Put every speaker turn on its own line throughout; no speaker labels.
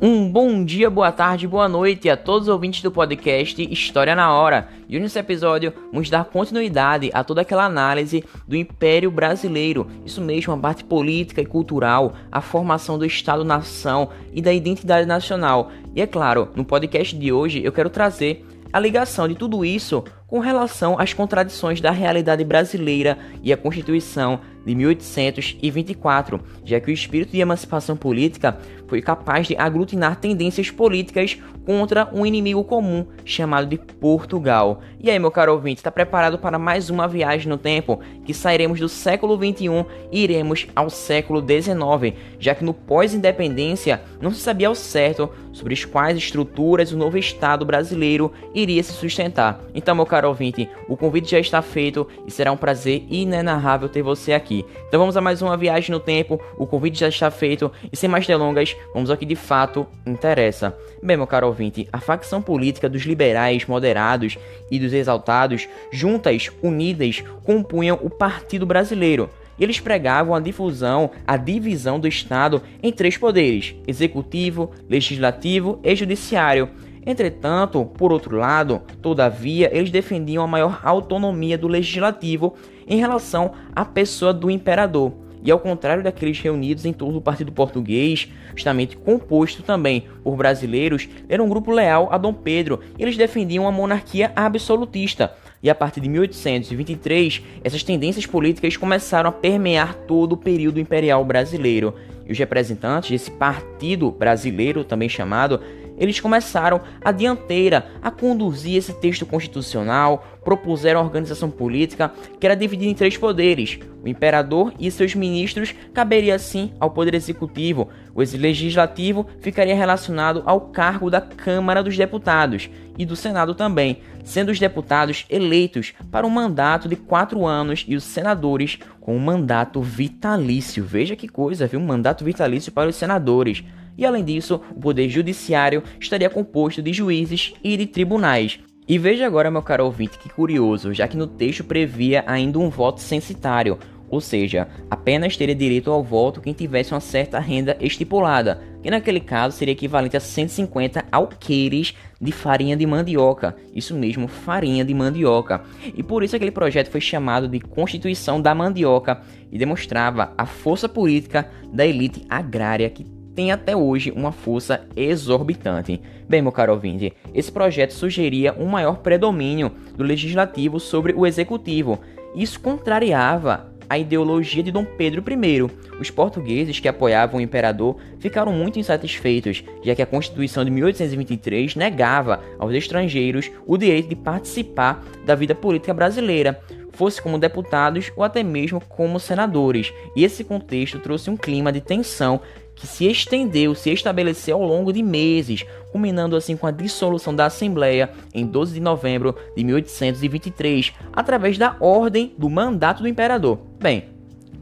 Um bom dia, boa tarde, boa noite a todos os ouvintes do podcast História na Hora. E nesse episódio vamos dar continuidade a toda aquela análise do Império Brasileiro, isso mesmo, a parte política e cultural, a formação do Estado-nação e da identidade nacional. E é claro, no podcast de hoje eu quero trazer a ligação de tudo isso com relação às contradições da realidade brasileira e a Constituição de 1824, já que o espírito de emancipação política foi capaz de aglutinar tendências políticas contra um inimigo comum chamado de Portugal. E aí, meu caro ouvinte, está preparado para mais uma viagem no tempo que sairemos do século 21 e iremos ao século 19, já que no pós-independência não se sabia ao certo sobre as quais estruturas o novo Estado brasileiro iria se sustentar. Então, meu caro ouvinte, o convite já está feito e será um prazer inenarrável ter você aqui. Então vamos a mais uma viagem no tempo, o convite já está feito e sem mais delongas, vamos ao que de fato interessa. Bem, meu caro ouvinte, a facção política dos liberais moderados e dos exaltados, juntas, unidas, compunham o Partido Brasileiro. E eles pregavam a difusão, a divisão do Estado em três poderes: executivo, legislativo e judiciário. Entretanto, por outro lado, todavia, eles defendiam a maior autonomia do legislativo em relação à pessoa do imperador. E ao contrário daqueles reunidos em torno do Partido Português, justamente composto também por brasileiros, era um grupo leal a Dom Pedro e eles defendiam a monarquia absolutista. E a partir de 1823, essas tendências políticas começaram a permear todo o período imperial brasileiro. E os representantes desse partido brasileiro, também chamado, eles começaram a dianteira a conduzir esse texto constitucional, propuseram a organização política que era dividida em três poderes. O imperador e seus ministros caberia assim ao poder executivo. O legislativo ficaria relacionado ao cargo da Câmara dos Deputados e do Senado também, sendo os deputados eleitos para um mandato de quatro anos e os senadores com um mandato vitalício. Veja que coisa, viu? Um mandato vitalício para os senadores. E além disso, o poder judiciário estaria composto de juízes e de tribunais. E veja agora, meu caro ouvinte, que curioso, já que no texto previa ainda um voto censitário, ou seja, apenas teria direito ao voto quem tivesse uma certa renda estipulada, que naquele caso seria equivalente a 150 alqueires de farinha de mandioca. Isso mesmo, farinha de mandioca. E por isso aquele projeto foi chamado de Constituição da Mandioca e demonstrava a força política da elite agrária que tem até hoje uma força exorbitante. Bem, meu caro ouvinte, esse projeto sugeria um maior predomínio do legislativo sobre o executivo. Isso contrariava a ideologia de Dom Pedro I. Os portugueses que apoiavam o imperador ficaram muito insatisfeitos, já que a Constituição de 1823 negava aos estrangeiros o direito de participar da vida política brasileira, fosse como deputados ou até mesmo como senadores. E esse contexto trouxe um clima de tensão que se estendeu, se estabeleceu ao longo de meses, culminando assim com a dissolução da Assembleia em 12 de novembro de 1823, através da ordem do mandato do imperador. Bem,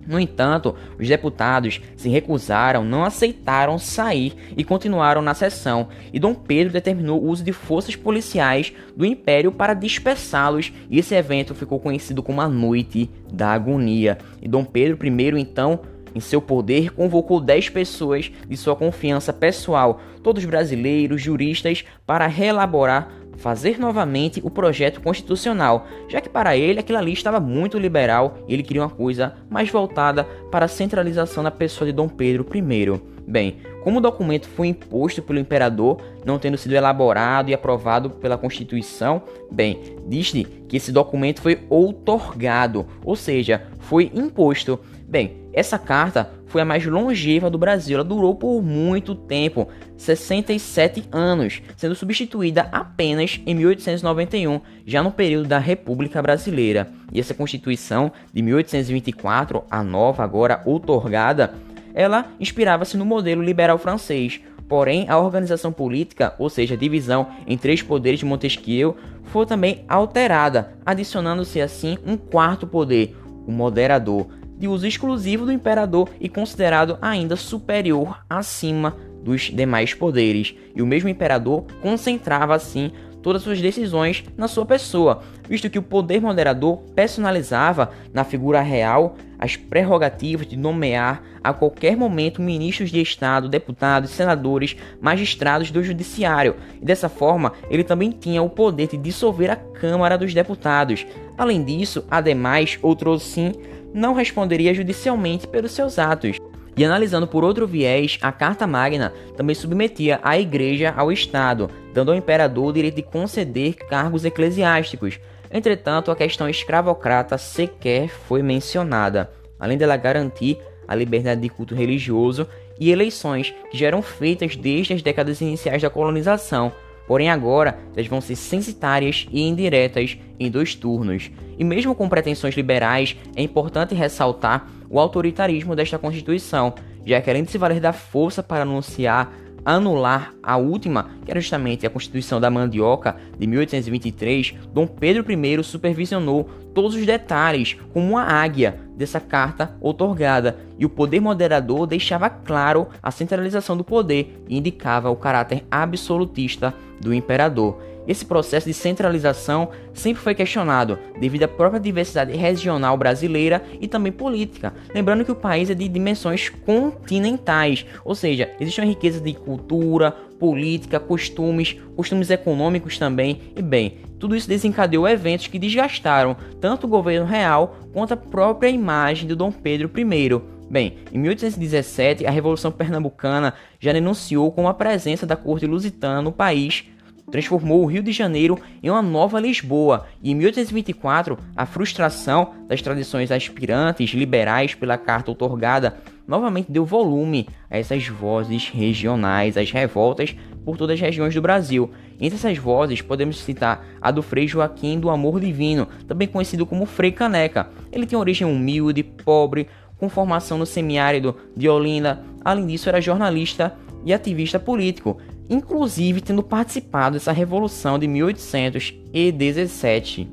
no entanto, os deputados se recusaram, não aceitaram sair e continuaram na sessão, e Dom Pedro determinou o uso de forças policiais do império para dispersá-los, e esse evento ficou conhecido como a Noite da Agonia. E Dom Pedro I então em seu poder, convocou 10 pessoas de sua confiança pessoal, todos brasileiros, juristas, para reelaborar, fazer novamente o projeto constitucional, já que para ele aquilo ali estava muito liberal e ele queria uma coisa mais voltada para a centralização da pessoa de Dom Pedro I. Bem, como o documento foi imposto pelo imperador, não tendo sido elaborado e aprovado pela Constituição, bem, diz-lhe que esse documento foi outorgado, ou seja, foi imposto. Bem, essa carta foi a mais longeva do Brasil, ela durou por muito tempo, 67 anos, sendo substituída apenas em 1891, já no período da República Brasileira. E essa Constituição de 1824, a nova agora outorgada, ela inspirava-se no modelo liberal francês, Porém, a organização política, ou seja, a divisão em três poderes de Montesquieu, foi também alterada, adicionando-se assim um quarto poder, o moderador, de uso exclusivo do imperador e considerado ainda superior acima dos demais poderes. E o mesmo imperador concentrava assim todas suas decisões na sua pessoa, visto que o poder moderador personalizava na figura real as prerrogativas de nomear a qualquer momento ministros de Estado, deputados, senadores, magistrados do Judiciário, e dessa forma ele também tinha o poder de dissolver a Câmara dos Deputados. Além disso, ademais, outro sim não responderia judicialmente pelos seus atos. E analisando por outro viés, a Carta Magna também submetia a Igreja ao Estado, dando ao imperador o direito de conceder cargos eclesiásticos. Entretanto, a questão escravocrata sequer foi mencionada, além dela garantir a liberdade de culto religioso e eleições que já eram feitas desde as décadas iniciais da colonização, porém agora elas vão ser censitárias e indiretas em dois turnos. E mesmo com pretensões liberais, é importante ressaltar o autoritarismo desta Constituição, já que além de se valer da força para anunciar anular a última, que era justamente a Constituição da Mandioca de 1823, Dom Pedro I supervisionou todos os detalhes, como uma águia, dessa carta otorgada, e o poder moderador deixava claro a centralização do poder e indicava o caráter absolutista do imperador. Esse processo de centralização sempre foi questionado devido à própria diversidade regional brasileira e também política. Lembrando que o país é de dimensões continentais, ou seja, existe uma riqueza de cultura, política, costumes, costumes econômicos também, e bem, tudo isso desencadeou eventos que desgastaram tanto o governo real quanto a própria imagem do Dom Pedro I. Bem, em 1817, a Revolução Pernambucana já denunciou com a presença da corte lusitana no país transformou o Rio de Janeiro em uma nova Lisboa, e em 1824, a frustração das tradições aspirantes liberais pela carta otorgada novamente deu volume a essas vozes regionais, as revoltas por todas as regiões do Brasil. Entre essas vozes, podemos citar a do Frei Joaquim do Amor Divino, também conhecido como Frei Caneca. Ele tem origem humilde, pobre, com formação no semiárido de Olinda. Além disso, era jornalista e ativista político, inclusive tendo participado dessa revolução de 1817.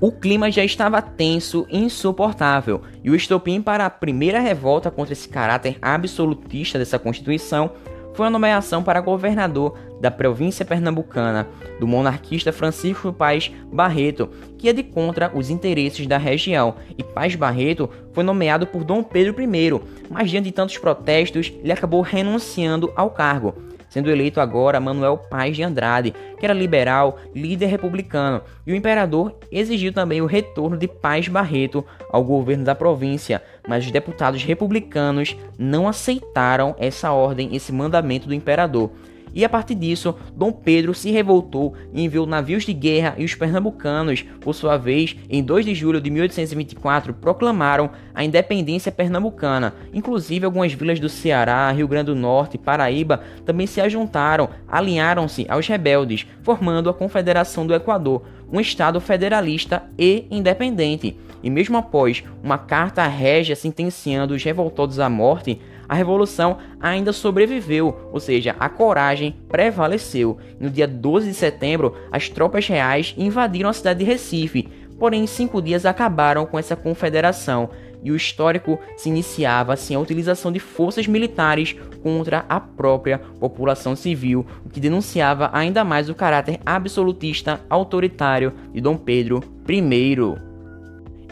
O clima já estava tenso e insuportável, e o estopim para a primeira revolta contra esse caráter absolutista dessa Constituição foi a nomeação para governador da província pernambucana do monarquista Francisco Paz Barreto, que ia de contra os interesses da região, e Paz Barreto foi nomeado por Dom Pedro I, mas diante de tantos protestos, ele acabou renunciando ao cargo sendo eleito agora Manuel Paz de Andrade, que era liberal, líder republicano, e o imperador exigiu também o retorno de Paz Barreto ao governo da província, mas os deputados republicanos não aceitaram essa ordem, esse mandamento do imperador. E a partir disso, Dom Pedro se revoltou e enviou navios de guerra e os pernambucanos, por sua vez, em 2 de julho de 1824, proclamaram a independência pernambucana. Inclusive, algumas vilas do Ceará, Rio Grande do Norte e Paraíba também se ajuntaram, alinharam-se aos rebeldes, formando a Confederação do Equador, um estado federalista e independente. E mesmo após uma carta régia sentenciando os revoltosos à morte, a revolução ainda sobreviveu, ou seja, a coragem prevaleceu. No dia 12 de setembro, as tropas reais invadiram a cidade de Recife, porém cinco dias acabaram com essa confederação e o histórico se iniciava assim a utilização de forças militares contra a própria população civil, o que denunciava ainda mais o caráter absolutista autoritário de Dom Pedro I.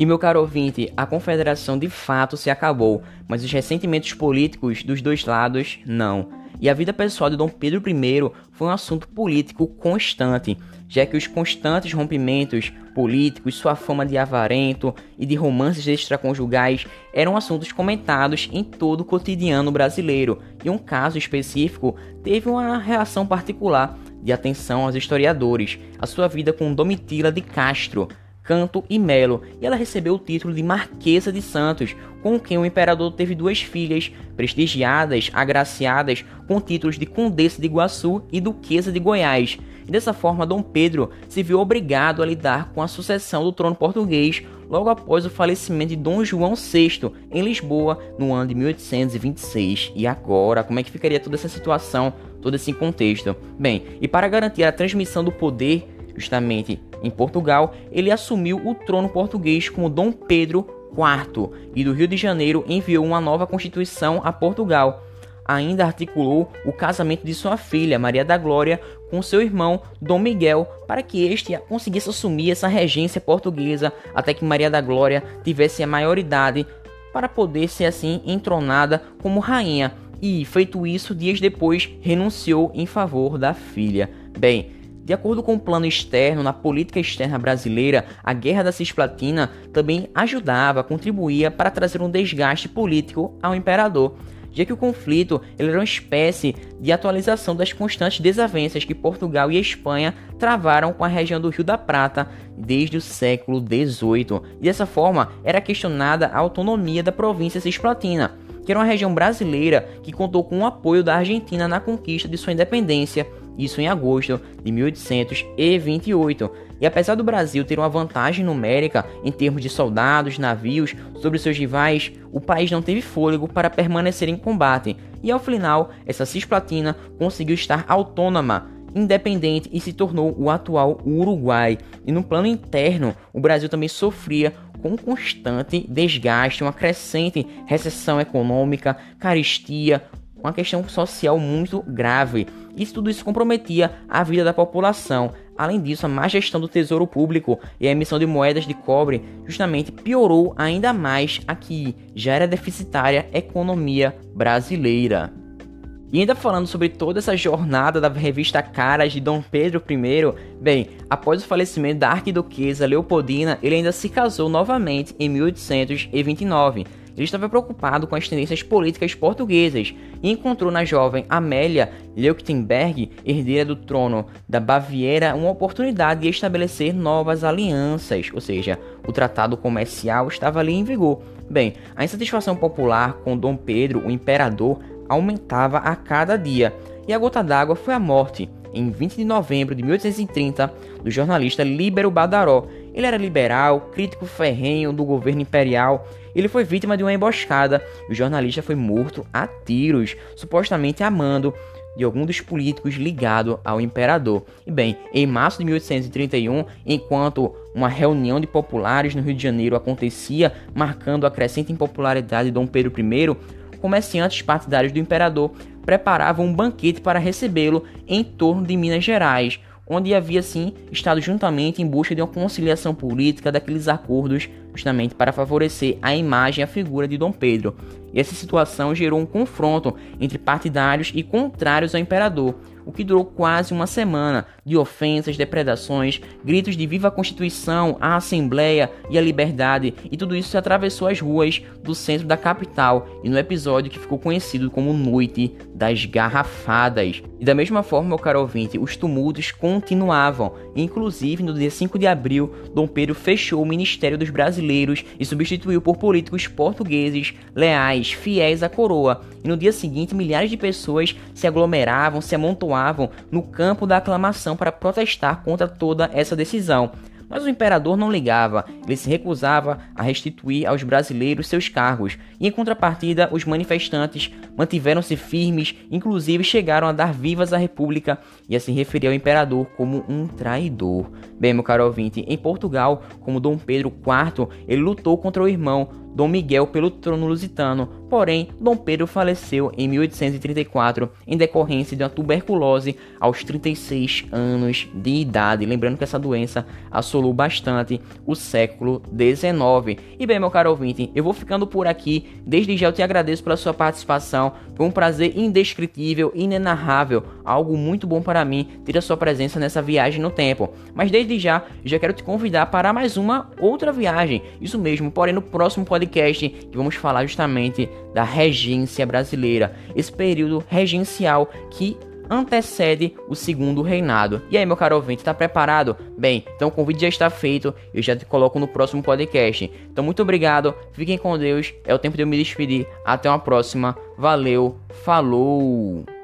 E meu caro ouvinte, a confederação de fato se acabou, mas os ressentimentos políticos dos dois lados não. E a vida pessoal de Dom Pedro I foi um assunto político constante, já que os constantes rompimentos políticos, sua fama de avarento e de romances extraconjugais eram assuntos comentados em todo o cotidiano brasileiro, e um caso específico teve uma reação particular de atenção aos historiadores, a sua vida com Domitila de Castro, Canto e Melo, e ela recebeu o título de Marquesa de Santos, com quem o imperador teve duas filhas, prestigiadas, agraciadas, com títulos de Condessa de Iguaçu e Duquesa de Goiás. E dessa forma, Dom Pedro se viu obrigado a lidar com a sucessão do trono português logo após o falecimento de Dom João VI em Lisboa no ano de 1826. E agora, como é que ficaria toda essa situação, todo esse contexto? Bem, e para garantir a transmissão do poder justamente em Portugal, ele assumiu o trono português como Dom Pedro IV e do Rio de Janeiro enviou uma nova constituição a Portugal. ainda articulou o casamento de sua filha, Maria da Glória, com seu irmão, Dom Miguel, para que este conseguisse assumir essa regência portuguesa até que Maria da Glória tivesse a maioridade para poder ser assim entronada como rainha. E, feito isso, dias depois renunciou em favor da filha. Bem, de acordo com o plano externo, na política externa brasileira, a Guerra da Cisplatina também ajudava, contribuía para trazer um desgaste político ao imperador já que o conflito era uma espécie de atualização das constantes desavenças que Portugal e Espanha travaram com a região do Rio da Prata desde o século XVIII. E dessa forma, era questionada a autonomia da província cisplatina, que era uma região brasileira que contou com o apoio da Argentina na conquista de sua independência, isso em agosto de 1828. E apesar do Brasil ter uma vantagem numérica em termos de soldados, navios sobre seus rivais, o país não teve fôlego para permanecer em combate. E ao final, essa cisplatina conseguiu estar autônoma, independente e se tornou o atual Uruguai. E no plano interno, o Brasil também sofria com um constante desgaste, uma crescente recessão econômica, caristia, uma questão social muito grave. Isso tudo isso comprometia a vida da população. Além disso, a má gestão do tesouro público e a emissão de moedas de cobre justamente piorou ainda mais a que já era deficitária economia brasileira. E ainda falando sobre toda essa jornada da revista Caras de Dom Pedro I, bem, após o falecimento da arquiduquesa Leopoldina, ele ainda se casou novamente em 1829 ele estava preocupado com as tendências políticas portuguesas e encontrou na jovem Amélia Leuchtenberg, herdeira do trono da Baviera, uma oportunidade de estabelecer novas alianças, ou seja, o tratado comercial estava ali em vigor. Bem, a insatisfação popular com Dom Pedro, o imperador, aumentava a cada dia, e a gota d'água foi a morte, em 20 de novembro de 1830, do jornalista Líbero Badaró, ele era liberal, crítico ferrenho do governo imperial. Ele foi vítima de uma emboscada e o jornalista foi morto a tiros, supostamente amando de algum dos políticos ligado ao imperador. E bem, em março de 1831, enquanto uma reunião de populares no Rio de Janeiro acontecia, marcando a crescente impopularidade de Dom Pedro I, comerciantes partidários do imperador preparavam um banquete para recebê-lo em torno de Minas Gerais onde havia sim estado juntamente em busca de uma conciliação política daqueles acordos, justamente para favorecer a imagem e a figura de Dom Pedro. E essa situação gerou um confronto entre partidários e contrários ao imperador, o que durou quase uma semana de ofensas, depredações, gritos de viva a Constituição, a Assembleia e a Liberdade, e tudo isso atravessou as ruas do centro da capital e no episódio que ficou conhecido como Noite das Garrafadas. E da mesma forma, meu caro ouvinte, os tumultos continuavam. Inclusive, no dia 5 de abril, Dom Pedro fechou o Ministério dos Brasileiros e substituiu por políticos portugueses leais, fiéis à coroa. E no dia seguinte, milhares de pessoas se aglomeravam, se amontoavam no campo da aclamação para protestar contra toda essa decisão. Mas o imperador não ligava, ele se recusava a restituir aos brasileiros seus cargos, e em contrapartida, os manifestantes mantiveram-se firmes, inclusive chegaram a dar vivas à república e a se referir ao imperador como um traidor. Bem, meu caro ouvinte, em Portugal, como Dom Pedro IV, ele lutou contra o irmão Dom Miguel pelo trono lusitano, porém Dom Pedro faleceu em 1834 em decorrência de uma tuberculose aos 36 anos de idade. Lembrando que essa doença assolou bastante o século XIX. E bem, meu caro ouvinte, eu vou ficando por aqui. Desde já eu te agradeço pela sua participação. Foi um prazer indescritível, inenarrável, algo muito bom para mim ter a sua presença nessa viagem no tempo. Mas desde já, já quero te convidar para mais uma outra viagem. Isso mesmo, porém no próximo podcast podcast que vamos falar justamente da regência brasileira, esse período regencial que antecede o segundo reinado. E aí, meu caro ouvinte, tá preparado? Bem, então o convite já está feito, eu já te coloco no próximo podcast. Então, muito obrigado, fiquem com Deus, é o tempo de eu me despedir. Até uma próxima, valeu, falou!